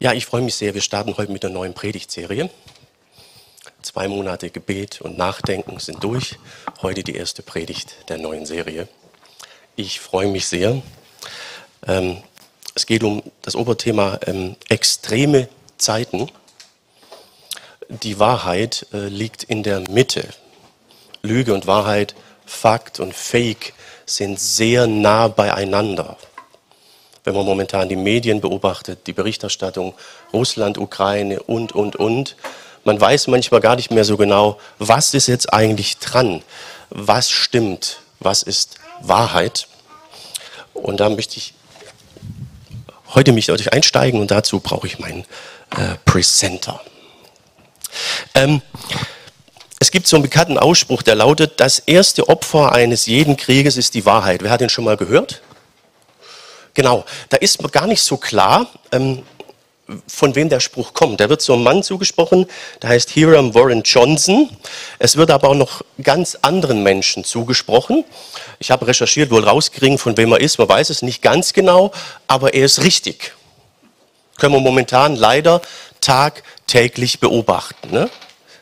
Ja, ich freue mich sehr. Wir starten heute mit einer neuen Predigtserie. Zwei Monate Gebet und Nachdenken sind durch. Heute die erste Predigt der neuen Serie. Ich freue mich sehr. Ähm, es geht um das Oberthema ähm, extreme Zeiten. Die Wahrheit äh, liegt in der Mitte. Lüge und Wahrheit, Fakt und Fake sind sehr nah beieinander wenn man momentan die Medien beobachtet, die Berichterstattung, Russland, Ukraine und, und, und. Man weiß manchmal gar nicht mehr so genau, was ist jetzt eigentlich dran, was stimmt, was ist Wahrheit. Und da möchte ich heute mich deutlich einsteigen und dazu brauche ich meinen äh, Presenter. Ähm, es gibt so einen bekannten Ausspruch, der lautet, das erste Opfer eines jeden Krieges ist die Wahrheit. Wer hat den schon mal gehört? Genau, da ist gar nicht so klar, ähm, von wem der Spruch kommt. Der wird so einem Mann zugesprochen, der heißt Hiram Warren Johnson. Es wird aber auch noch ganz anderen Menschen zugesprochen. Ich habe recherchiert, wohl rausgekriegt, von wem er ist. Man weiß es nicht ganz genau, aber er ist richtig. Können wir momentan leider tagtäglich beobachten. Ne?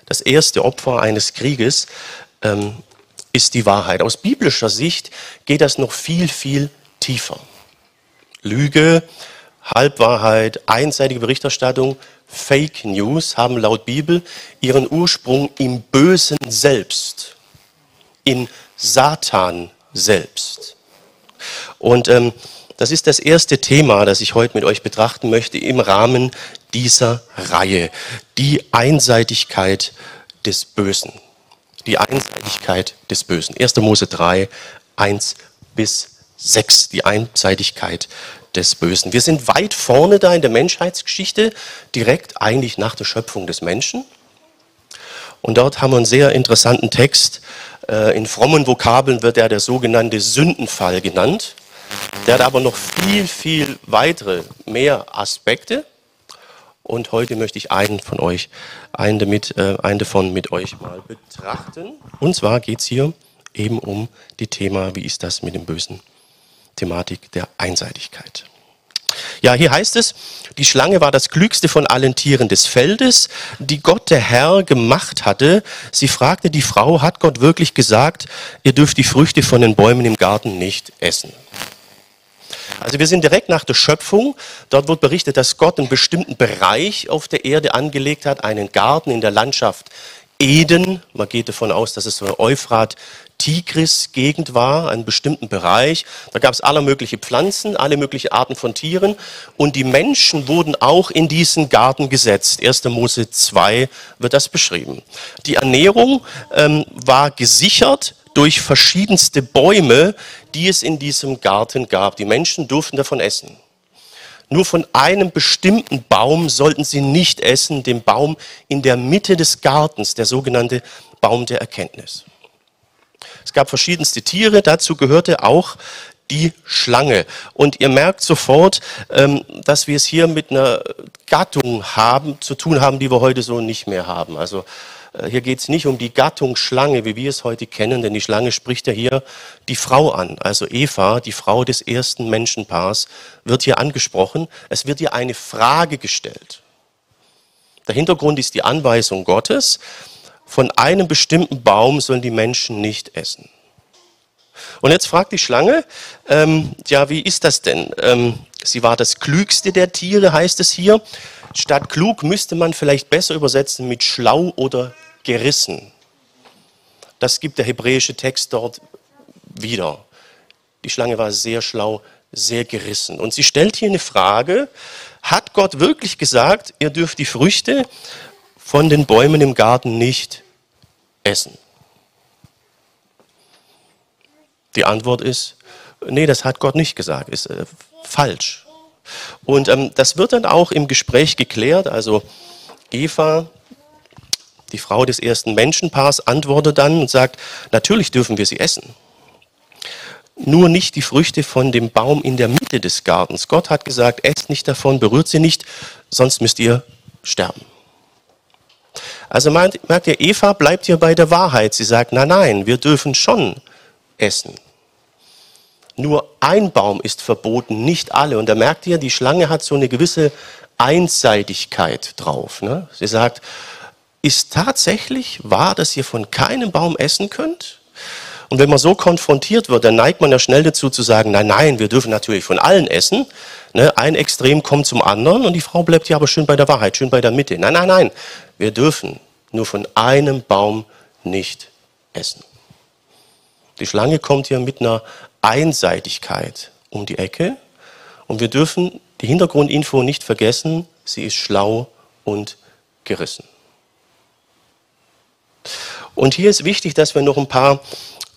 Das erste Opfer eines Krieges ähm, ist die Wahrheit. Aus biblischer Sicht geht das noch viel, viel tiefer. Lüge, Halbwahrheit, einseitige Berichterstattung, Fake News haben laut Bibel ihren Ursprung im Bösen selbst, in Satan selbst. Und ähm, das ist das erste Thema, das ich heute mit euch betrachten möchte im Rahmen dieser Reihe. Die Einseitigkeit des Bösen. Die Einseitigkeit des Bösen. 1. Mose 3, 1 bis 6, die Einseitigkeit des Bösen. Wir sind weit vorne da in der Menschheitsgeschichte, direkt eigentlich nach der Schöpfung des Menschen. Und dort haben wir einen sehr interessanten Text. Äh, in frommen Vokabeln wird er der sogenannte Sündenfall genannt. Der hat aber noch viel, viel weitere, mehr Aspekte. Und heute möchte ich einen von euch, einen, damit, äh, einen davon mit euch mal betrachten. Und zwar geht es hier eben um die Thema, wie ist das mit dem Bösen Thematik der Einseitigkeit. Ja, hier heißt es, die Schlange war das klügste von allen Tieren des Feldes, die Gott der Herr gemacht hatte. Sie fragte die Frau, hat Gott wirklich gesagt, ihr dürft die Früchte von den Bäumen im Garten nicht essen? Also wir sind direkt nach der Schöpfung. Dort wird berichtet, dass Gott einen bestimmten Bereich auf der Erde angelegt hat, einen Garten in der Landschaft Eden. Man geht davon aus, dass es so Euphrat Tigris-Gegend war, einen bestimmten Bereich. Da gab es alle möglichen Pflanzen, alle möglichen Arten von Tieren. Und die Menschen wurden auch in diesen Garten gesetzt. 1. Mose 2 wird das beschrieben. Die Ernährung ähm, war gesichert durch verschiedenste Bäume, die es in diesem Garten gab. Die Menschen durften davon essen. Nur von einem bestimmten Baum sollten sie nicht essen, dem Baum in der Mitte des Gartens, der sogenannte Baum der Erkenntnis. Es gab verschiedenste Tiere, dazu gehörte auch die Schlange. Und ihr merkt sofort, ähm, dass wir es hier mit einer Gattung haben, zu tun haben, die wir heute so nicht mehr haben. Also äh, hier geht es nicht um die Gattung Schlange, wie wir es heute kennen, denn die Schlange spricht ja hier die Frau an. Also Eva, die Frau des ersten Menschenpaars, wird hier angesprochen. Es wird ihr eine Frage gestellt. Der Hintergrund ist die Anweisung Gottes, von einem bestimmten Baum sollen die Menschen nicht essen. Und jetzt fragt die Schlange, ähm, ja, wie ist das denn? Ähm, sie war das klügste der Tiere, heißt es hier. Statt klug müsste man vielleicht besser übersetzen mit schlau oder gerissen. Das gibt der hebräische Text dort wieder. Die Schlange war sehr schlau, sehr gerissen. Und sie stellt hier eine Frage, hat Gott wirklich gesagt, ihr dürft die Früchte von den Bäumen im Garten nicht essen? Die Antwort ist, nee, das hat Gott nicht gesagt, ist äh, falsch. Und ähm, das wird dann auch im Gespräch geklärt. Also Eva, die Frau des ersten Menschenpaars, antwortet dann und sagt, natürlich dürfen wir sie essen. Nur nicht die Früchte von dem Baum in der Mitte des Gartens. Gott hat gesagt, esst nicht davon, berührt sie nicht, sonst müsst ihr sterben. Also merkt ihr, Eva bleibt hier bei der Wahrheit. Sie sagt, nein, nein, wir dürfen schon essen. Nur ein Baum ist verboten, nicht alle. Und da merkt ihr, die Schlange hat so eine gewisse Einseitigkeit drauf. Ne? Sie sagt, ist tatsächlich wahr, dass ihr von keinem Baum essen könnt? Und wenn man so konfrontiert wird, dann neigt man ja schnell dazu zu sagen, nein, nein, wir dürfen natürlich von allen essen. Ne? Ein Extrem kommt zum anderen und die Frau bleibt ja aber schön bei der Wahrheit, schön bei der Mitte. Nein, nein, nein, wir dürfen nur von einem Baum nicht essen. Die Schlange kommt hier mit einer Einseitigkeit um die Ecke und wir dürfen die Hintergrundinfo nicht vergessen, sie ist schlau und gerissen. Und hier ist wichtig, dass wir noch ein paar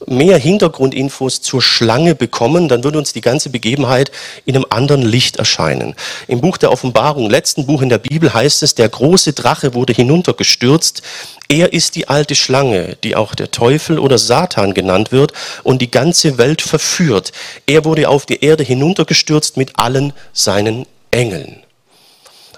mehr Hintergrundinfos zur Schlange bekommen, dann würde uns die ganze Begebenheit in einem anderen Licht erscheinen. Im Buch der Offenbarung, letzten Buch in der Bibel, heißt es, der große Drache wurde hinuntergestürzt. Er ist die alte Schlange, die auch der Teufel oder Satan genannt wird und die ganze Welt verführt. Er wurde auf die Erde hinuntergestürzt mit allen seinen Engeln.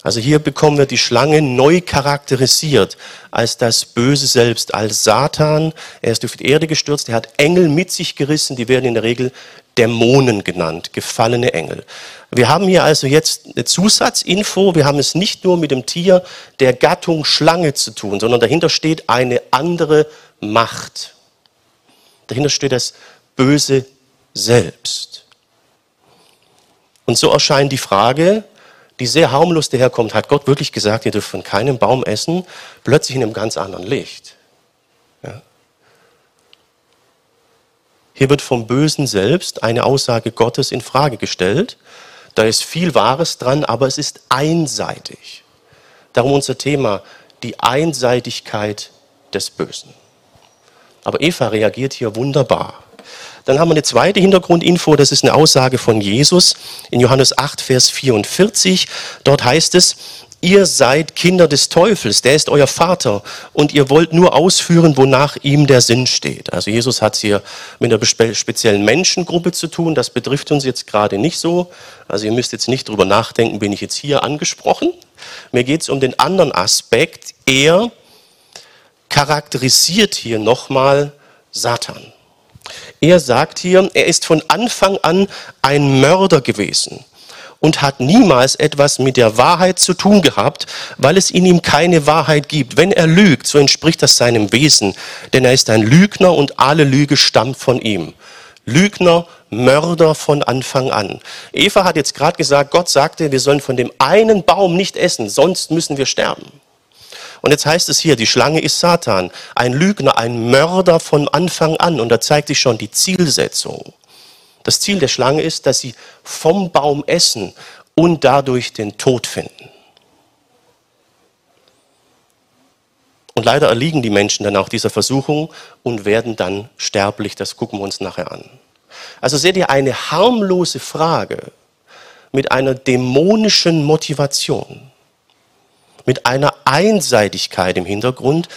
Also hier bekommen wir die Schlange neu charakterisiert als das Böse selbst, als Satan. Er ist auf die Erde gestürzt, er hat Engel mit sich gerissen, die werden in der Regel Dämonen genannt, gefallene Engel. Wir haben hier also jetzt eine Zusatzinfo, wir haben es nicht nur mit dem Tier der Gattung Schlange zu tun, sondern dahinter steht eine andere Macht. Dahinter steht das Böse selbst. Und so erscheint die Frage, die sehr harmlos daherkommt, hat Gott wirklich gesagt, ihr dürft von keinem Baum essen, plötzlich in einem ganz anderen Licht. Ja. Hier wird vom Bösen selbst eine Aussage Gottes in Frage gestellt. Da ist viel Wahres dran, aber es ist einseitig. Darum unser Thema, die Einseitigkeit des Bösen. Aber Eva reagiert hier wunderbar. Dann haben wir eine zweite Hintergrundinfo, das ist eine Aussage von Jesus in Johannes 8, Vers 44. Dort heißt es, ihr seid Kinder des Teufels, der ist euer Vater und ihr wollt nur ausführen, wonach ihm der Sinn steht. Also Jesus hat es hier mit einer speziellen Menschengruppe zu tun, das betrifft uns jetzt gerade nicht so. Also ihr müsst jetzt nicht drüber nachdenken, bin ich jetzt hier angesprochen. Mir geht es um den anderen Aspekt. Er charakterisiert hier nochmal Satan. Er sagt hier, er ist von Anfang an ein Mörder gewesen und hat niemals etwas mit der Wahrheit zu tun gehabt, weil es in ihm keine Wahrheit gibt. Wenn er lügt, so entspricht das seinem Wesen, denn er ist ein Lügner und alle Lüge stammt von ihm. Lügner, Mörder von Anfang an. Eva hat jetzt gerade gesagt, Gott sagte, wir sollen von dem einen Baum nicht essen, sonst müssen wir sterben. Und jetzt heißt es hier, die Schlange ist Satan, ein Lügner, ein Mörder von Anfang an. Und da zeigt sich schon die Zielsetzung. Das Ziel der Schlange ist, dass sie vom Baum essen und dadurch den Tod finden. Und leider erliegen die Menschen dann auch dieser Versuchung und werden dann sterblich. Das gucken wir uns nachher an. Also seht ihr eine harmlose Frage mit einer dämonischen Motivation mit einer Einseitigkeit im Hintergrund,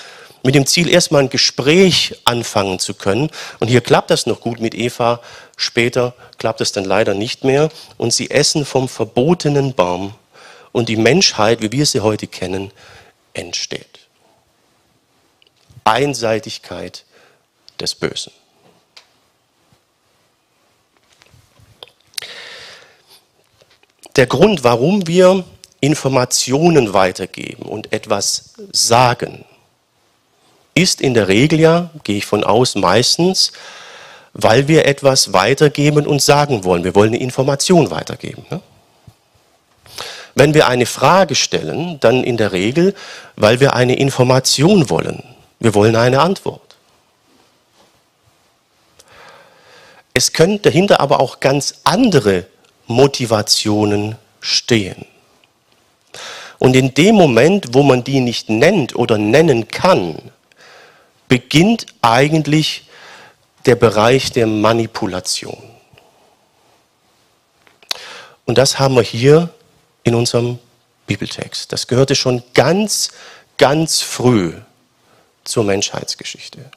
mit dem Ziel, erstmal ein Gespräch anfangen zu können. Und hier klappt das noch gut mit Eva, später klappt es dann leider nicht mehr. Und sie essen vom verbotenen Baum und die Menschheit, wie wir sie heute kennen, entsteht. Einseitigkeit des Bösen. Der Grund, warum wir Informationen weitergeben und etwas sagen, ist in der Regel ja, gehe ich von aus, meistens, weil wir etwas weitergeben und sagen wollen. Wir wollen eine Information weitergeben. Ne? Wenn wir eine Frage stellen, dann in der Regel, weil wir eine Information wollen. Wir wollen eine Antwort. Es können dahinter aber auch ganz andere Motivationen stehen. Und in dem Moment, wo man die nicht nennt oder nennen kann, beginnt eigentlich der Bereich der Manipulation. Und das haben wir hier in unserem Bibeltext. Das gehörte schon ganz, ganz früh zur Menschheitsgeschichte.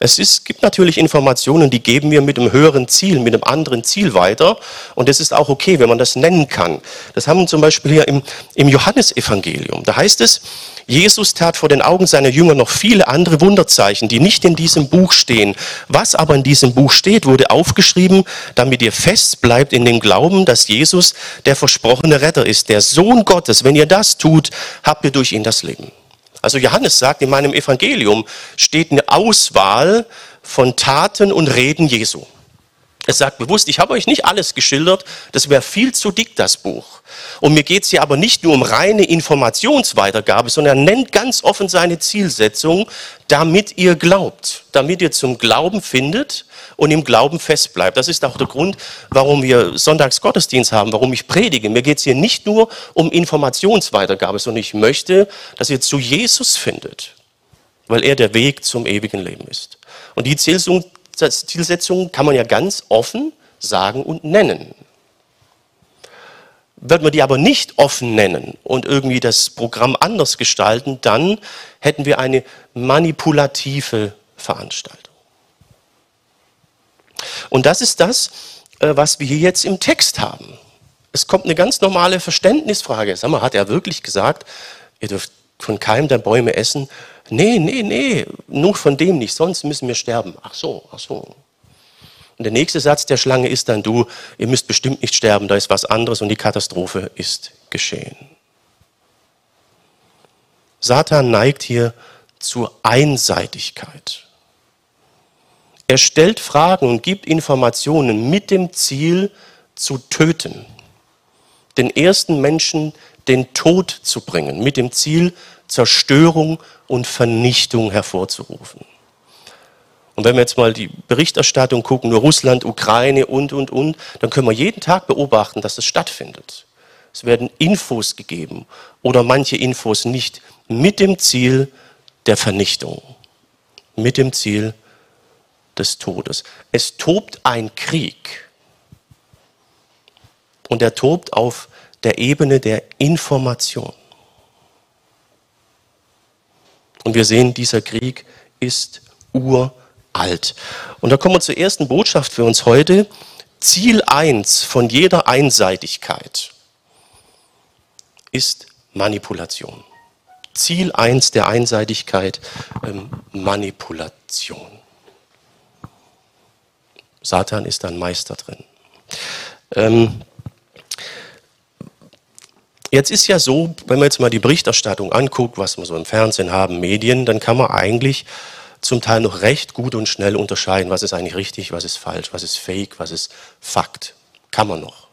Es ist, gibt natürlich Informationen, die geben wir mit einem höheren Ziel, mit einem anderen Ziel weiter. Und es ist auch okay, wenn man das nennen kann. Das haben wir zum Beispiel hier im, im Johannesevangelium. Da heißt es, Jesus tat vor den Augen seiner Jünger noch viele andere Wunderzeichen, die nicht in diesem Buch stehen. Was aber in diesem Buch steht, wurde aufgeschrieben, damit ihr fest bleibt in dem Glauben, dass Jesus der versprochene Retter ist, der Sohn Gottes. Wenn ihr das tut, habt ihr durch ihn das Leben. Also Johannes sagt, in meinem Evangelium steht eine Auswahl von Taten und Reden Jesu. Er sagt bewusst, ich habe euch nicht alles geschildert, das wäre viel zu dick, das Buch. Und mir geht es hier aber nicht nur um reine Informationsweitergabe, sondern er nennt ganz offen seine Zielsetzung, damit ihr glaubt, damit ihr zum Glauben findet und im Glauben festbleibt. Das ist auch der Grund, warum wir Sonntagsgottesdienst haben, warum ich predige. Mir geht es hier nicht nur um Informationsweitergabe, sondern ich möchte, dass ihr zu Jesus findet, weil er der Weg zum ewigen Leben ist. Und die Zielsetzung kann man ja ganz offen sagen und nennen. Würden wir die aber nicht offen nennen und irgendwie das Programm anders gestalten, dann hätten wir eine manipulative Veranstaltung. Und das ist das, äh, was wir hier jetzt im Text haben. Es kommt eine ganz normale Verständnisfrage. Sag mal, hat er wirklich gesagt, ihr dürft von keinem der Bäume essen Nee, nee, nee, nur von dem nicht, sonst müssen wir sterben. Ach so, ach so. Und der nächste Satz der Schlange ist dann, du, ihr müsst bestimmt nicht sterben, da ist was anderes und die Katastrophe ist geschehen. Satan neigt hier zur Einseitigkeit. Er stellt Fragen und gibt Informationen mit dem Ziel zu töten, den ersten Menschen den Tod zu bringen, mit dem Ziel Zerstörung und Vernichtung hervorzurufen. Und wenn wir jetzt mal die Berichterstattung gucken, nur Russland, Ukraine und, und, und, dann können wir jeden Tag beobachten, dass das stattfindet. Es werden Infos gegeben oder manche Infos nicht mit dem Ziel der Vernichtung, mit dem Ziel des Todes. Es tobt ein Krieg und er tobt auf der Ebene der Information. Und wir sehen, dieser Krieg ist uralt. Und da kommen wir zur ersten Botschaft für uns heute. Ziel 1 von jeder Einseitigkeit ist Manipulation. Ziel 1 der Einseitigkeit, ähm, Manipulation. Satan ist ein Meister drin. Ähm, Jetzt ist ja so, wenn man jetzt mal die Berichterstattung anguckt, was wir so im Fernsehen haben, Medien, dann kann man eigentlich zum Teil noch recht gut und schnell unterscheiden, was ist eigentlich richtig, was ist falsch, was ist fake, was ist Fakt. Kann man noch.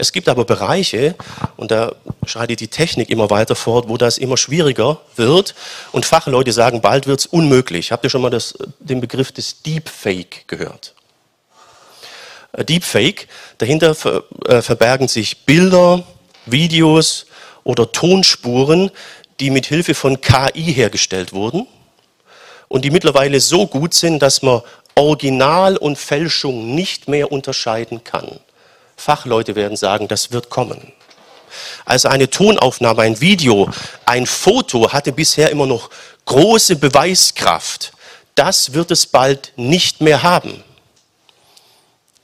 Es gibt aber Bereiche, und da schreitet die Technik immer weiter fort, wo das immer schwieriger wird und Fachleute sagen, bald wird es unmöglich. Habt ihr schon mal das, den Begriff des Deepfake gehört? Äh, Deepfake, dahinter ver, äh, verbergen sich Bilder, Videos oder Tonspuren, die mit Hilfe von KI hergestellt wurden und die mittlerweile so gut sind, dass man Original und Fälschung nicht mehr unterscheiden kann. Fachleute werden sagen, das wird kommen. Also eine Tonaufnahme, ein Video, ein Foto hatte bisher immer noch große Beweiskraft. Das wird es bald nicht mehr haben,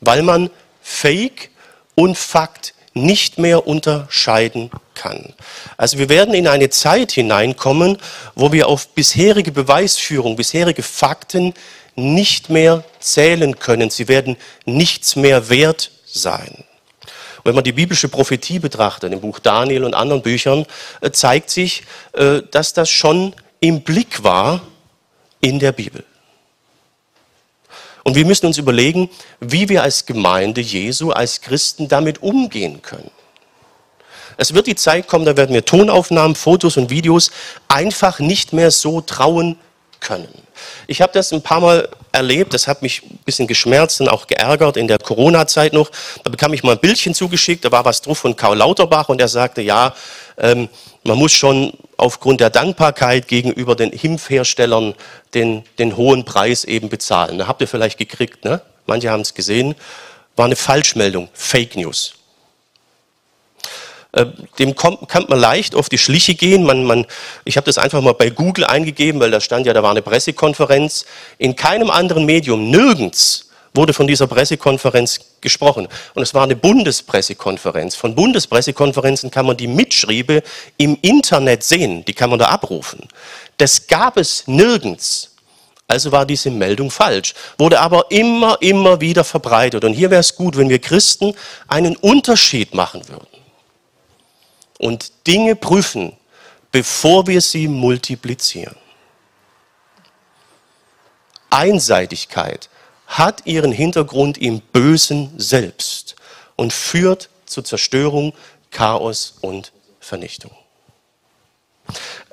weil man Fake und Fakt nicht mehr unterscheiden kann. Also wir werden in eine Zeit hineinkommen, wo wir auf bisherige Beweisführung, bisherige Fakten nicht mehr zählen können. Sie werden nichts mehr wert sein. Wenn man die biblische Prophetie betrachtet, im Buch Daniel und anderen Büchern, äh, zeigt sich, äh, dass das schon im Blick war in der Bibel. Und wir müssen uns überlegen, wie wir als Gemeinde Jesu, als Christen damit umgehen können. Es wird die Zeit kommen, da werden wir Tonaufnahmen, Fotos und Videos einfach nicht mehr so trauen können. Ich habe das ein paar Mal erlebt, das hat mich ein bisschen geschmerzt und auch geärgert in der Corona-Zeit noch. Da bekam ich mal ein Bildchen zugeschickt, da war was drauf von Karl Lauterbach und er sagte, ja, ähm, man muss schon aufgrund der Dankbarkeit gegenüber den Impfherstellern den, den hohen Preis eben bezahlen. Da habt ihr vielleicht gekriegt, ne? manche haben es gesehen, war eine Falschmeldung, Fake News. Äh, dem kommt, kann man leicht auf die Schliche gehen. Man, man, ich habe das einfach mal bei Google eingegeben, weil da stand ja, da war eine Pressekonferenz. In keinem anderen Medium, nirgends wurde von dieser Pressekonferenz gesprochen. Und es war eine Bundespressekonferenz. Von Bundespressekonferenzen kann man die Mitschriebe im Internet sehen, die kann man da abrufen. Das gab es nirgends. Also war diese Meldung falsch, wurde aber immer, immer wieder verbreitet. Und hier wäre es gut, wenn wir Christen einen Unterschied machen würden und Dinge prüfen, bevor wir sie multiplizieren. Einseitigkeit hat ihren Hintergrund im Bösen selbst und führt zur Zerstörung, Chaos und Vernichtung.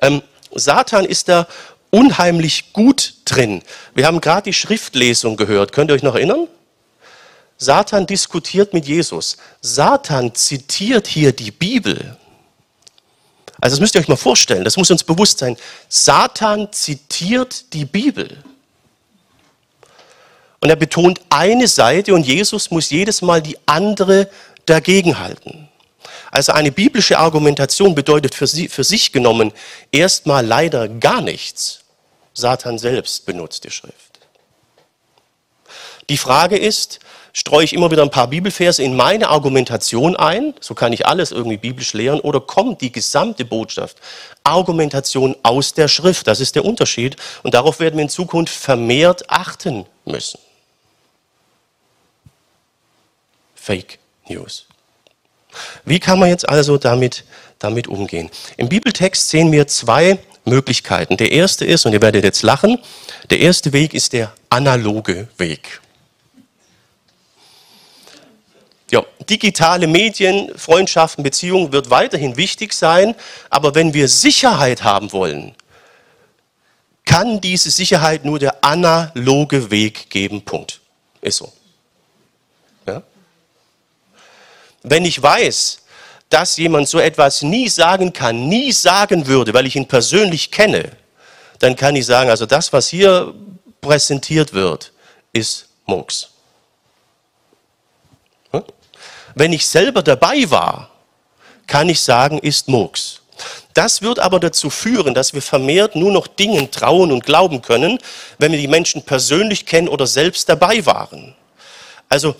Ähm, Satan ist da unheimlich gut drin. Wir haben gerade die Schriftlesung gehört. Könnt ihr euch noch erinnern? Satan diskutiert mit Jesus. Satan zitiert hier die Bibel. Also das müsst ihr euch mal vorstellen, das muss uns bewusst sein. Satan zitiert die Bibel. Und er betont eine Seite und Jesus muss jedes Mal die andere dagegenhalten. Also eine biblische Argumentation bedeutet für, sie, für sich genommen erstmal leider gar nichts. Satan selbst benutzt die Schrift. Die Frage ist, streue ich immer wieder ein paar Bibelverse in meine Argumentation ein, so kann ich alles irgendwie biblisch lehren, oder kommt die gesamte Botschaft, Argumentation aus der Schrift, das ist der Unterschied, und darauf werden wir in Zukunft vermehrt achten müssen. Fake News. Wie kann man jetzt also damit, damit umgehen? Im Bibeltext sehen wir zwei Möglichkeiten. Der erste ist, und ihr werdet jetzt lachen, der erste Weg ist der analoge Weg. Ja, digitale Medien, Freundschaften, Beziehungen wird weiterhin wichtig sein, aber wenn wir Sicherheit haben wollen, kann diese Sicherheit nur der analoge Weg geben. Punkt. Ist so. Ja? Wenn ich weiß, dass jemand so etwas nie sagen kann, nie sagen würde, weil ich ihn persönlich kenne, dann kann ich sagen, also das, was hier präsentiert wird, ist Murks. Hm? Wenn ich selber dabei war, kann ich sagen, ist Murks. Das wird aber dazu führen, dass wir vermehrt nur noch Dingen trauen und glauben können, wenn wir die Menschen persönlich kennen oder selbst dabei waren. Also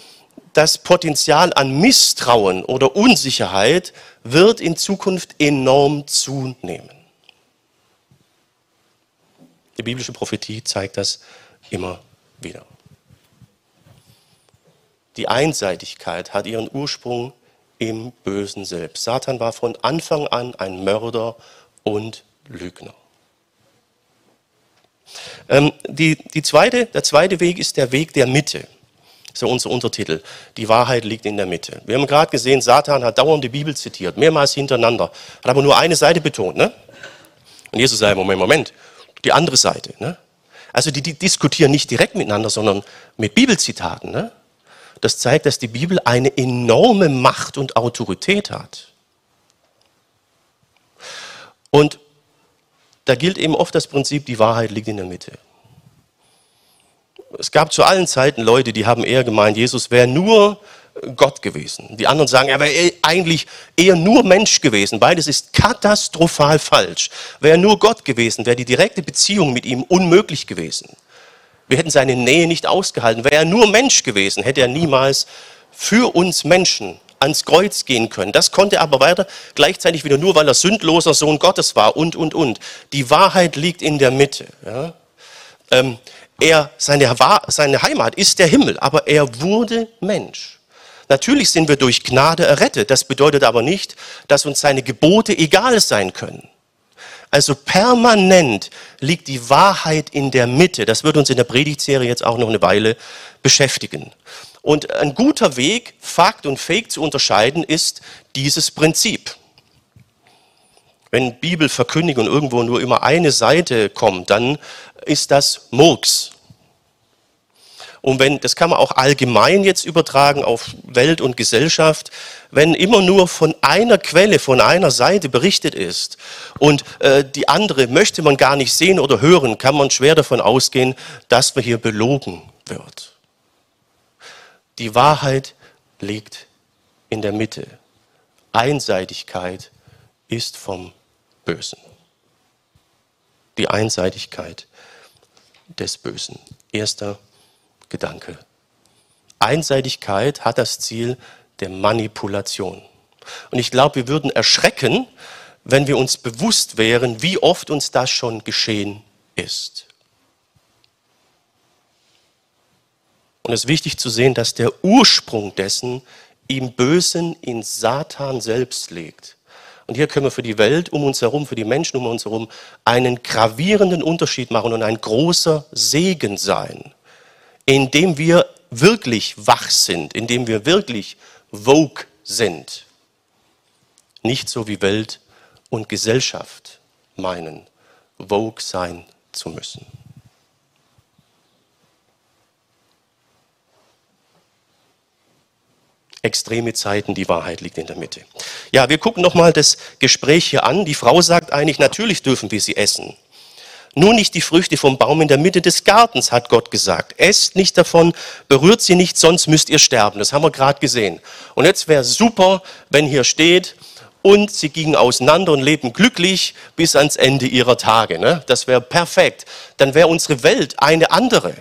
das Potenzial an Misstrauen oder Unsicherheit wird in Zukunft enorm zunehmen. Die biblische Prophetie zeigt das immer wieder. Die Einseitigkeit hat ihren Ursprung im Bösen selbst. Satan war von Anfang an ein Mörder und Lügner. Ähm, die, die zweite, der zweite Weg ist der Weg der Mitte. So unser Untertitel. Die Wahrheit liegt in der Mitte. Wir haben gerade gesehen, Satan hat dauernd die Bibel zitiert, mehrmals hintereinander, hat aber nur eine Seite betont. Ne? Und Jesus sagt, Moment, Moment, die andere Seite. Ne? Also die, die, diskutieren nicht direkt miteinander, sondern mit Bibelzitaten. Ne? Das zeigt, dass die Bibel eine enorme Macht und Autorität hat. Und da gilt eben oft das Prinzip, die Wahrheit liegt in der Mitte es gab zu allen Zeiten Leute, die haben eher gemeint, Jesus wäre nur Gott gewesen. Die anderen sagen, er wäre eigentlich eher nur Mensch gewesen. Beides ist katastrophal falsch. Wäre nur Gott gewesen, wäre die direkte Beziehung mit ihm unmöglich gewesen. Wir hätten seine Nähe nicht ausgehalten. Wäre er nur Mensch gewesen, hätte er niemals für uns Menschen ans Kreuz gehen können. Das konnte er aber weiter, gleichzeitig wieder nur, weil er sündloser Sohn Gottes war und, und, und. Die Wahrheit liegt in der Mitte. Ja? Ähm, er, seine, seine Heimat ist der Himmel, aber er wurde Mensch. Natürlich sind wir durch Gnade errettet. Das bedeutet aber nicht, dass uns seine Gebote egal sein können. Also permanent liegt die Wahrheit in der Mitte. Das wird uns in der Predigtserie jetzt auch noch eine Weile beschäftigen. Und ein guter Weg, Fakt und Fake zu unterscheiden, ist dieses Prinzip. Wenn Bibelverkündigung irgendwo nur immer eine Seite kommt, dann ist das Murks. Und wenn, das kann man auch allgemein jetzt übertragen auf Welt und Gesellschaft, wenn immer nur von einer Quelle, von einer Seite berichtet ist und äh, die andere möchte man gar nicht sehen oder hören, kann man schwer davon ausgehen, dass man hier belogen wird. Die Wahrheit liegt in der Mitte. Einseitigkeit ist vom Bösen. Die Einseitigkeit des Bösen. Erster Gedanke. Einseitigkeit hat das Ziel der Manipulation. Und ich glaube, wir würden erschrecken, wenn wir uns bewusst wären, wie oft uns das schon geschehen ist. Und es ist wichtig zu sehen, dass der Ursprung dessen im Bösen in Satan selbst liegt. Und hier können wir für die Welt um uns herum, für die Menschen um uns herum einen gravierenden Unterschied machen und ein großer Segen sein, indem wir wirklich wach sind, indem wir wirklich vogue sind. Nicht so wie Welt und Gesellschaft meinen, vogue sein zu müssen. extreme Zeiten, die Wahrheit liegt in der Mitte. Ja, wir gucken nochmal das Gespräch hier an. Die Frau sagt eigentlich, natürlich dürfen wir sie essen. Nur nicht die Früchte vom Baum in der Mitte des Gartens, hat Gott gesagt. Esst nicht davon, berührt sie nicht, sonst müsst ihr sterben. Das haben wir gerade gesehen. Und jetzt wäre super, wenn hier steht, und sie gingen auseinander und lebten glücklich bis ans Ende ihrer Tage. Ne? Das wäre perfekt. Dann wäre unsere Welt eine andere.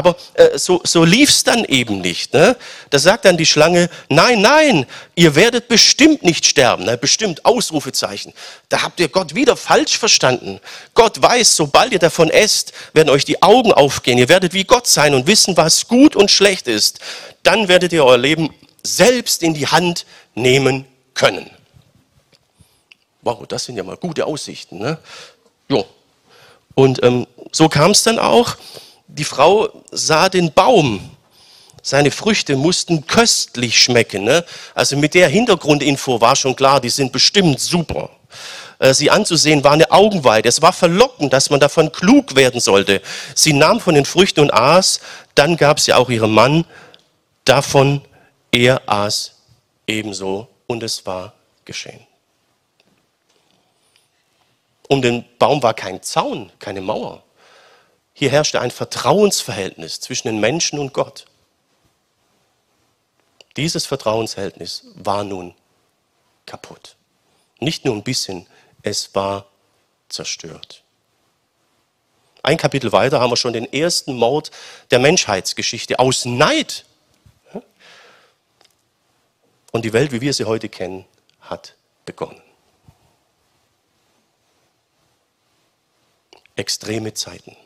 Aber äh, so, so lief es dann eben nicht. Ne? Da sagt dann die Schlange, nein, nein, ihr werdet bestimmt nicht sterben. Ne? Bestimmt, Ausrufezeichen. Da habt ihr Gott wieder falsch verstanden. Gott weiß, sobald ihr davon esst, werden euch die Augen aufgehen. Ihr werdet wie Gott sein und wissen, was gut und schlecht ist. Dann werdet ihr euer Leben selbst in die Hand nehmen können. Wow, das sind ja mal gute Aussichten. Ne? Jo. Und ähm, so kam es dann auch die Frau sah den Baum. Seine Früchte mussten köstlich schmecken. Ne? Also mit der Hintergrundinfo war schon klar, die sind bestimmt super. Äh, sie anzusehen war eine Augenweide. Es war verlockend, dass man davon klug werden sollte. Sie nahm von den Früchten und aß. Dann gab sie auch ihrem Mann davon. Er aß ebenso und es war geschehen. Um den Baum war kein Zaun, keine Mauer. Hier herrschte ein Vertrauensverhältnis zwischen den Menschen und Gott. Dieses Vertrauensverhältnis war nun kaputt. Nicht nur ein bisschen, es war zerstört. Ein Kapitel weiter haben wir schon den ersten Mord der Menschheitsgeschichte aus Neid. Und die Welt, wie wir sie heute kennen, hat begonnen. Extreme Zeiten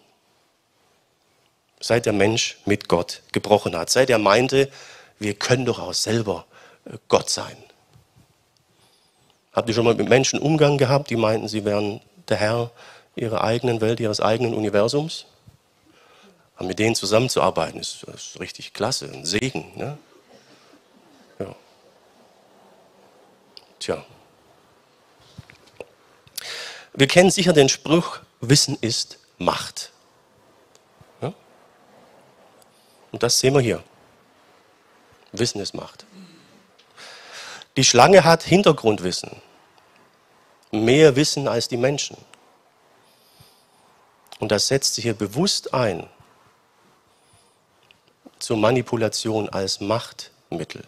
seit der Mensch mit Gott gebrochen hat, seit er meinte, wir können doch auch selber äh, Gott sein. Habt ihr schon mal mit Menschen Umgang gehabt, die meinten, sie wären der Herr ihrer eigenen Welt, ihres eigenen Universums? Aber mit denen zusammenzuarbeiten ist, ist richtig klasse, ein Segen. Ne? Ja. Tja. Wir kennen sicher den Spruch, Wissen ist Macht. Und das sehen wir hier. Wissen ist Macht. Die Schlange hat Hintergrundwissen. Mehr Wissen als die Menschen. Und das setzt sich hier bewusst ein zur Manipulation als Machtmittel,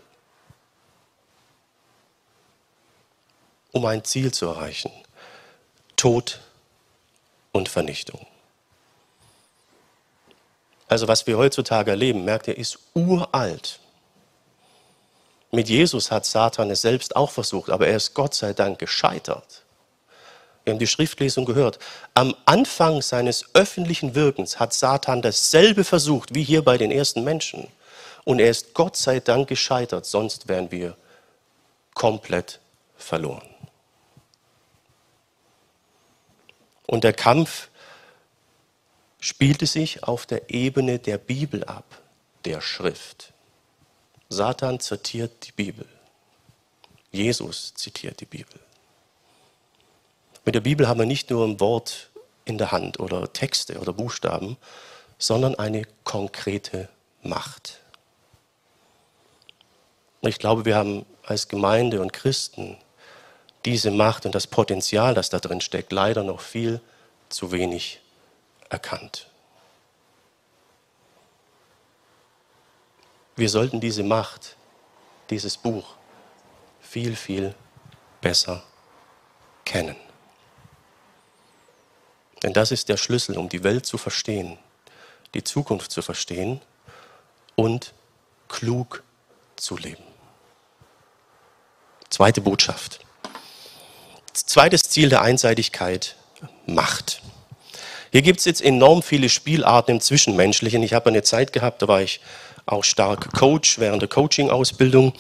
um ein Ziel zu erreichen. Tod und Vernichtung. Also was wir heutzutage erleben, merkt ihr, ist uralt. Mit Jesus hat Satan es selbst auch versucht, aber er ist Gott sei Dank gescheitert. Wir haben die Schriftlesung gehört. Am Anfang seines öffentlichen Wirkens hat Satan dasselbe versucht wie hier bei den ersten Menschen. Und er ist Gott sei Dank gescheitert, sonst wären wir komplett verloren. Und der Kampf spielte sich auf der Ebene der Bibel ab, der Schrift. Satan zitiert die Bibel. Jesus zitiert die Bibel. Mit der Bibel haben wir nicht nur ein Wort in der Hand oder Texte oder Buchstaben, sondern eine konkrete Macht. Ich glaube, wir haben als Gemeinde und Christen diese Macht und das Potenzial, das da drin steckt, leider noch viel zu wenig erkannt. Wir sollten diese Macht, dieses Buch viel, viel besser kennen. Denn das ist der Schlüssel, um die Welt zu verstehen, die Zukunft zu verstehen und klug zu leben. Zweite Botschaft. Zweites Ziel der Einseitigkeit, Macht. Hier gibt es jetzt enorm viele Spielarten im Zwischenmenschlichen. Ich habe eine Zeit gehabt, da war ich auch stark Coach während der Coaching-Ausbildung.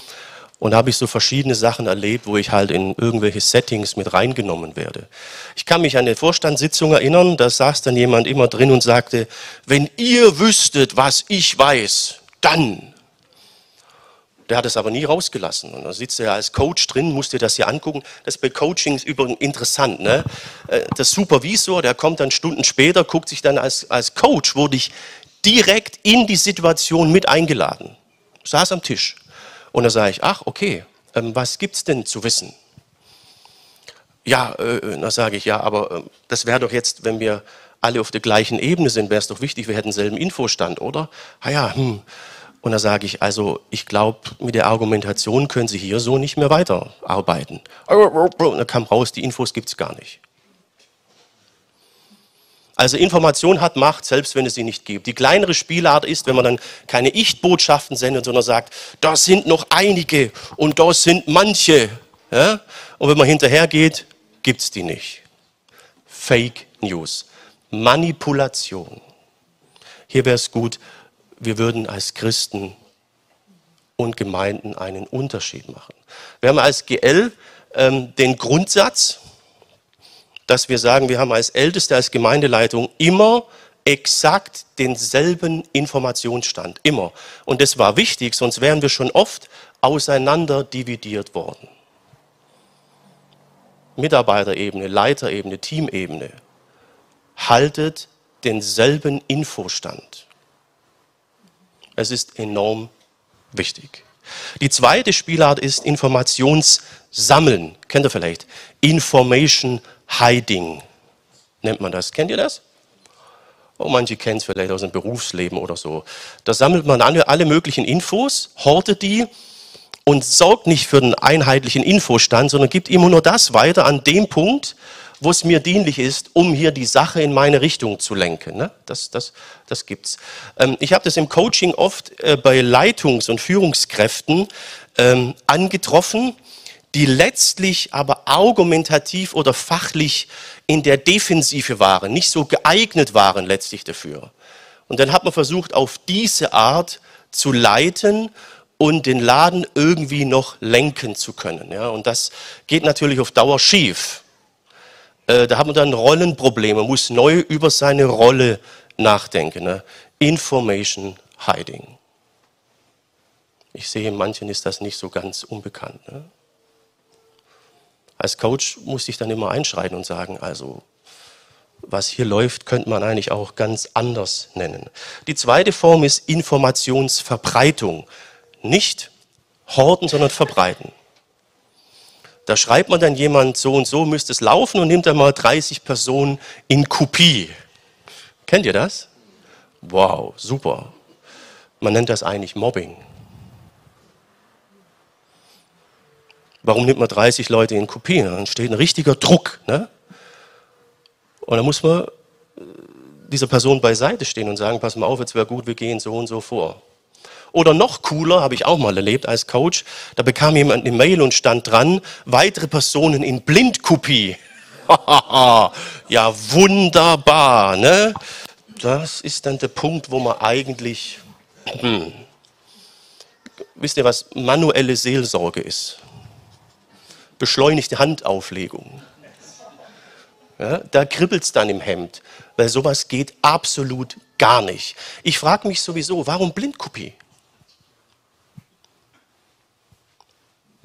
Und habe ich so verschiedene Sachen erlebt, wo ich halt in irgendwelche Settings mit reingenommen werde. Ich kann mich an eine Vorstandssitzung erinnern, da saß dann jemand immer drin und sagte, wenn ihr wüsstet, was ich weiß, dann. Der hat es aber nie rausgelassen. Und da sitzt er als Coach drin, musst dir das hier angucken. Das ist bei Coachings übrigens interessant. Ne? Äh, der Supervisor, der kommt dann Stunden später, guckt sich dann als, als Coach, wurde ich direkt in die Situation mit eingeladen. Saß am Tisch. Und da sage ich, ach, okay, ähm, was es denn zu wissen? Ja, äh, äh da sage ich, ja, aber äh, das wäre doch jetzt, wenn wir alle auf der gleichen Ebene sind, wäre es doch wichtig, wir hätten selben Infostand, oder? Ah ja, hm. Und da sage ich, also ich glaube, mit der Argumentation können Sie hier so nicht mehr weiterarbeiten. Und da kam raus, die Infos gibt es gar nicht. Also Information hat Macht, selbst wenn es sie nicht gibt. Die kleinere Spielart ist, wenn man dann keine Ich-Botschaften sendet, sondern sagt, da sind noch einige und da sind manche. Ja? Und wenn man hinterhergeht, gibt es die nicht. Fake News. Manipulation. Hier wäre es gut, wir würden als Christen und Gemeinden einen Unterschied machen. Wir haben als GL ähm, den Grundsatz, dass wir sagen, wir haben als Älteste, als Gemeindeleitung immer exakt denselben Informationsstand. Immer. Und das war wichtig, sonst wären wir schon oft auseinander dividiert worden. Mitarbeiterebene, Leiterebene, Teamebene. Haltet denselben Infostand. Es ist enorm wichtig. Die zweite Spielart ist Informationssammeln. Kennt ihr vielleicht? Information Hiding nennt man das. Kennt ihr das? Oh, manche kennen es vielleicht aus dem Berufsleben oder so. Da sammelt man alle, möglichen Infos, hortet die und sorgt nicht für den einheitlichen Infostand, sondern gibt immer nur das weiter an dem Punkt, wo es mir dienlich ist, um hier die Sache in meine Richtung zu lenken. Ne? Das, das, das gibt's. Ähm, ich habe das im Coaching oft äh, bei Leitungs- und Führungskräften ähm, angetroffen, die letztlich aber argumentativ oder fachlich in der Defensive waren, nicht so geeignet waren letztlich dafür. Und dann hat man versucht, auf diese Art zu leiten und den Laden irgendwie noch lenken zu können. Ja, und das geht natürlich auf Dauer schief. Äh, da hat man dann Rollenprobleme, muss neu über seine Rolle nachdenken. Ne? Information Hiding. Ich sehe, manchen ist das nicht so ganz unbekannt. Ne? Als Coach muss ich dann immer einschreiten und sagen, also was hier läuft, könnte man eigentlich auch ganz anders nennen. Die zweite Form ist Informationsverbreitung. Nicht horten, sondern verbreiten. Da schreibt man dann jemand, so und so müsste es laufen und nimmt dann mal 30 Personen in Kopie. Kennt ihr das? Wow, super. Man nennt das eigentlich Mobbing. Warum nimmt man 30 Leute in Kopie? Dann steht ein richtiger Druck. Ne? Und dann muss man äh, dieser Person beiseite stehen und sagen, pass mal auf, jetzt wäre gut, wir gehen so und so vor. Oder noch cooler, habe ich auch mal erlebt als Coach, da bekam jemand eine Mail und stand dran, weitere Personen in Blindkopie. ja, wunderbar, ne? Das ist dann der Punkt, wo man eigentlich, hm, wisst ihr, was manuelle Seelsorge ist? Beschleunigte Handauflegung. Ja, da kribbelt es dann im Hemd, weil sowas geht absolut gar nicht. Ich frage mich sowieso, warum Blindkopie?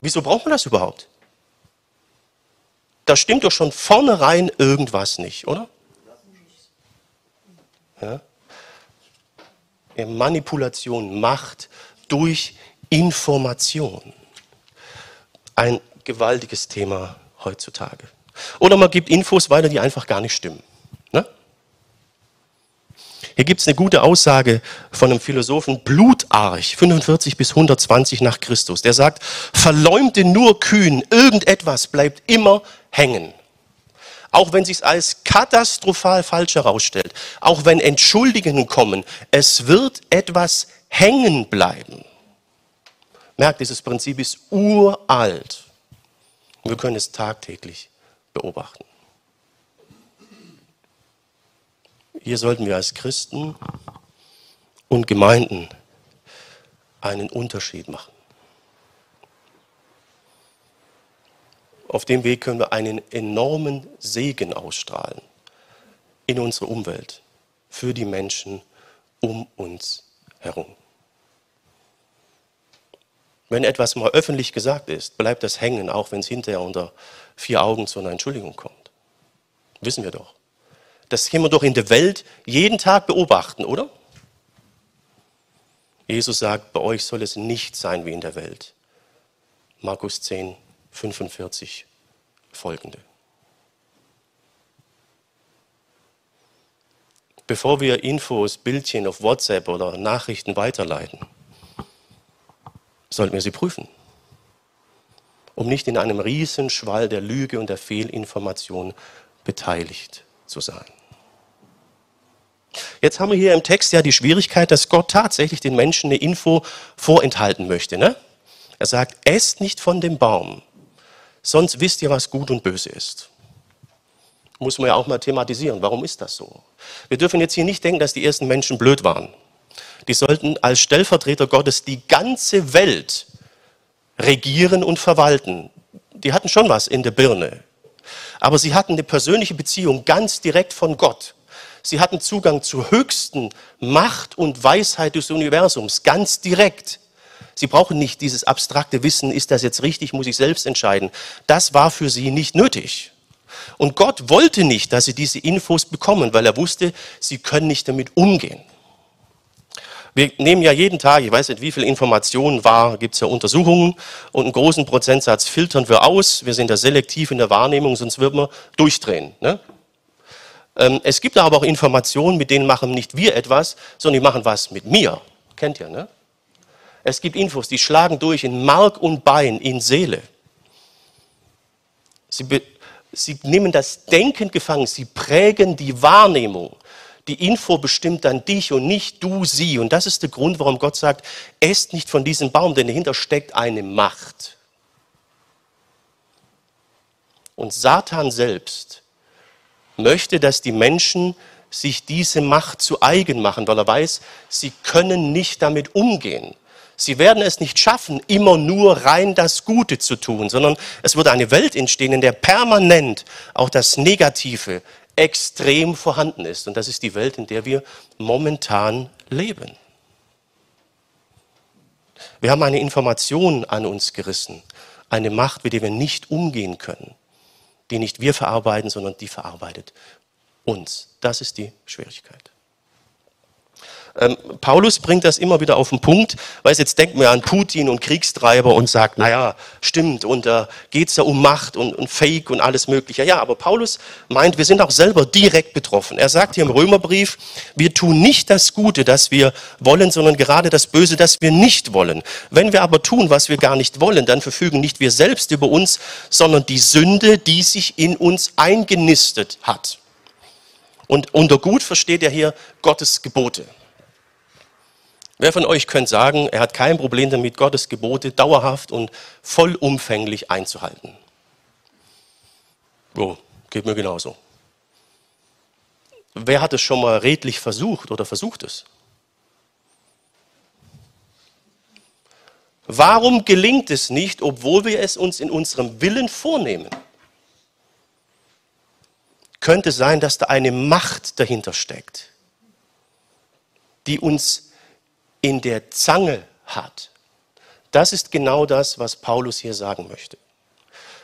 Wieso braucht man das überhaupt? Da stimmt doch schon vornherein irgendwas nicht, oder? Ja? Manipulation, Macht durch Information. Ein gewaltiges Thema heutzutage. Oder man gibt Infos weiter, die einfach gar nicht stimmen. Hier gibt es eine gute Aussage von einem Philosophen Blutarch, 45 bis 120 nach Christus. Der sagt, verleumde nur kühn, irgendetwas bleibt immer hängen. Auch wenn sich als katastrophal falsch herausstellt, auch wenn Entschuldigungen kommen, es wird etwas hängen bleiben. Merkt, dieses Prinzip ist uralt. Wir können es tagtäglich beobachten. Hier sollten wir als Christen und Gemeinden einen Unterschied machen. Auf dem Weg können wir einen enormen Segen ausstrahlen in unsere Umwelt, für die Menschen um uns herum. Wenn etwas mal öffentlich gesagt ist, bleibt das hängen, auch wenn es hinterher unter vier Augen zu einer Entschuldigung kommt. Wissen wir doch. Das können wir doch in der Welt jeden Tag beobachten, oder? Jesus sagt, bei euch soll es nicht sein wie in der Welt. Markus 10, 45 folgende. Bevor wir Infos, Bildchen auf WhatsApp oder Nachrichten weiterleiten, sollten wir sie prüfen, um nicht in einem Riesenschwall der Lüge und der Fehlinformation beteiligt zu sein. Jetzt haben wir hier im Text ja die Schwierigkeit, dass Gott tatsächlich den Menschen eine Info vorenthalten möchte. Ne? Er sagt, esst nicht von dem Baum, sonst wisst ihr, was gut und böse ist. Muss man ja auch mal thematisieren. Warum ist das so? Wir dürfen jetzt hier nicht denken, dass die ersten Menschen blöd waren. Die sollten als Stellvertreter Gottes die ganze Welt regieren und verwalten. Die hatten schon was in der Birne. Aber sie hatten eine persönliche Beziehung ganz direkt von Gott. Sie hatten Zugang zur höchsten Macht und Weisheit des Universums, ganz direkt. Sie brauchen nicht dieses abstrakte Wissen, ist das jetzt richtig, muss ich selbst entscheiden. Das war für sie nicht nötig. Und Gott wollte nicht, dass sie diese Infos bekommen, weil er wusste, sie können nicht damit umgehen. Wir nehmen ja jeden Tag, ich weiß nicht, wie viel Informationen war, gibt es ja Untersuchungen und einen großen Prozentsatz filtern wir aus. Wir sind da selektiv in der Wahrnehmung, sonst würden wir durchdrehen. Ne? Ähm, es gibt aber auch Informationen, mit denen machen nicht wir etwas, sondern die machen was mit mir. Kennt ihr, ne? Es gibt Infos, die schlagen durch in Mark und Bein, in Seele. Sie, sie nehmen das Denken gefangen, sie prägen die Wahrnehmung. Die Info bestimmt dann dich und nicht du sie. Und das ist der Grund, warum Gott sagt, esst nicht von diesem Baum, denn dahinter steckt eine Macht. Und Satan selbst möchte, dass die Menschen sich diese Macht zu eigen machen, weil er weiß, sie können nicht damit umgehen. Sie werden es nicht schaffen, immer nur rein das Gute zu tun, sondern es wird eine Welt entstehen, in der permanent auch das Negative extrem vorhanden ist. Und das ist die Welt, in der wir momentan leben. Wir haben eine Information an uns gerissen, eine Macht, mit der wir nicht umgehen können die nicht wir verarbeiten, sondern die verarbeitet uns. Das ist die Schwierigkeit. Ähm, Paulus bringt das immer wieder auf den Punkt, weil jetzt denkt man an Putin und Kriegstreiber und sagt, naja, stimmt, und da geht es ja um Macht und, und Fake und alles Mögliche. Ja, aber Paulus meint, wir sind auch selber direkt betroffen. Er sagt hier im Römerbrief, wir tun nicht das Gute, das wir wollen, sondern gerade das Böse, das wir nicht wollen. Wenn wir aber tun, was wir gar nicht wollen, dann verfügen nicht wir selbst über uns, sondern die Sünde, die sich in uns eingenistet hat. Und unter gut versteht er hier Gottes Gebote. Wer von euch könnte sagen, er hat kein Problem damit, Gottes Gebote dauerhaft und vollumfänglich einzuhalten? Oh, geht mir genauso. Wer hat es schon mal redlich versucht oder versucht es? Warum gelingt es nicht, obwohl wir es uns in unserem Willen vornehmen? Könnte sein, dass da eine Macht dahinter steckt, die uns in der Zange hat. Das ist genau das, was Paulus hier sagen möchte.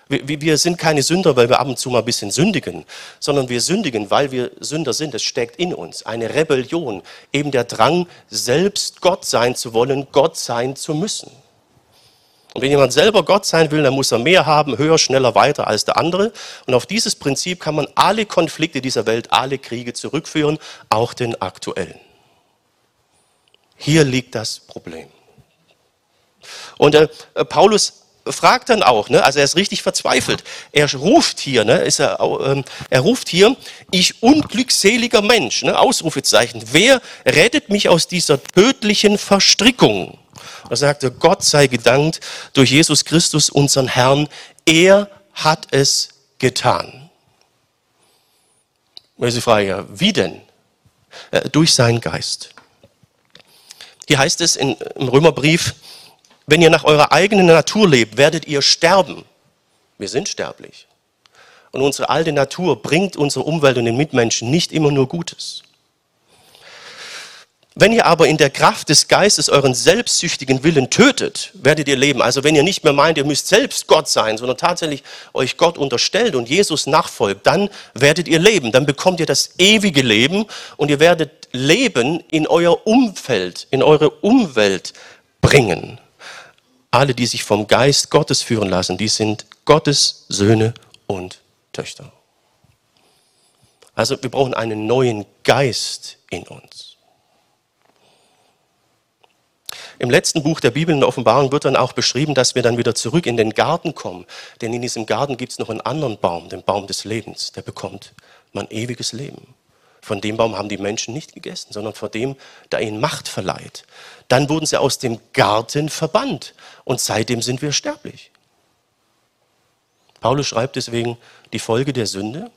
Wir, sind keine Sünder, weil wir ab und zu mal ein bisschen sündigen, sondern wir sündigen, weil wir Sünder sind. Es steckt in uns eine Rebellion, eben der Drang, selbst Gott sein zu wollen, Gott sein zu müssen. Und wenn jemand selber Gott sein will, dann muss er mehr haben, höher, schneller, weiter als der andere. Und auf dieses Prinzip kann man alle Konflikte dieser Welt, alle Kriege zurückführen, auch den aktuellen. Hier liegt das Problem. Und äh, Paulus fragt dann auch, ne, also er ist richtig verzweifelt. Er ruft hier, ne, er, äh, er ruft hier, ich unglückseliger Mensch, ne, Ausrufezeichen, wer rettet mich aus dieser tödlichen Verstrickung? Er sagte, Gott sei gedankt durch Jesus Christus, unseren Herrn, er hat es getan. Und ist die Frage, wie denn? Äh, durch seinen Geist. Hier heißt es in, im Römerbrief, wenn ihr nach eurer eigenen Natur lebt, werdet ihr sterben. Wir sind sterblich. Und unsere alte Natur bringt unserer Umwelt und den Mitmenschen nicht immer nur Gutes. Wenn ihr aber in der Kraft des Geistes euren selbstsüchtigen Willen tötet, werdet ihr leben. Also wenn ihr nicht mehr meint, ihr müsst selbst Gott sein, sondern tatsächlich euch Gott unterstellt und Jesus nachfolgt, dann werdet ihr leben. Dann bekommt ihr das ewige Leben und ihr Leben in euer Umfeld, in eure Umwelt bringen. Alle, die sich vom Geist Gottes führen lassen, die sind Gottes Söhne und Töchter. Also wir brauchen einen neuen Geist in uns. Im letzten Buch der Bibel in der Offenbarung wird dann auch beschrieben, dass wir dann wieder zurück in den Garten kommen. Denn in diesem Garten gibt es noch einen anderen Baum, den Baum des Lebens. Der bekommt man ewiges Leben. Von dem Baum haben die Menschen nicht gegessen, sondern von dem, der ihnen Macht verleiht. Dann wurden sie aus dem Garten verbannt und seitdem sind wir sterblich. Paulus schreibt deswegen, die Folge der Sünde,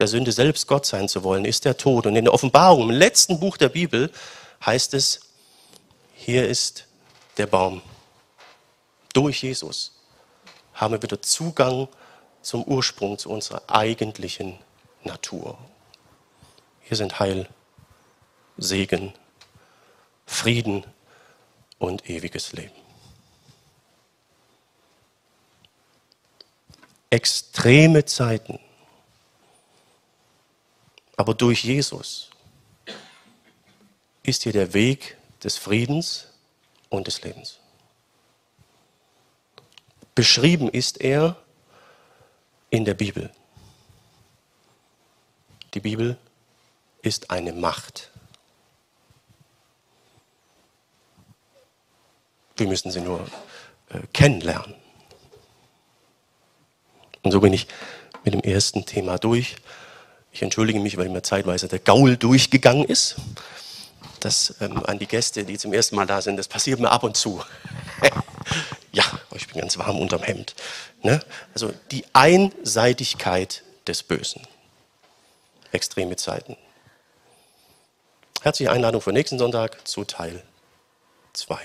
der Sünde selbst Gott sein zu wollen, ist der Tod. Und in der Offenbarung, im letzten Buch der Bibel, heißt es, hier ist der Baum. Durch Jesus haben wir wieder Zugang zum Ursprung, zu unserer eigentlichen Natur. Hier sind Heil, Segen, Frieden und ewiges Leben. Extreme Zeiten, aber durch Jesus ist hier der Weg des Friedens und des Lebens. Beschrieben ist er in der Bibel. Die Bibel ist eine Macht. Wir müssen sie nur äh, kennenlernen. Und so bin ich mit dem ersten Thema durch. Ich entschuldige mich, weil mir zeitweise der Gaul durchgegangen ist das ähm, an die Gäste, die zum ersten Mal da sind, das passiert mir ab und zu. ja, ich bin ganz warm unterm Hemd. Ne? Also die Einseitigkeit des Bösen. Extreme Zeiten. Herzliche Einladung für nächsten Sonntag zu Teil 2.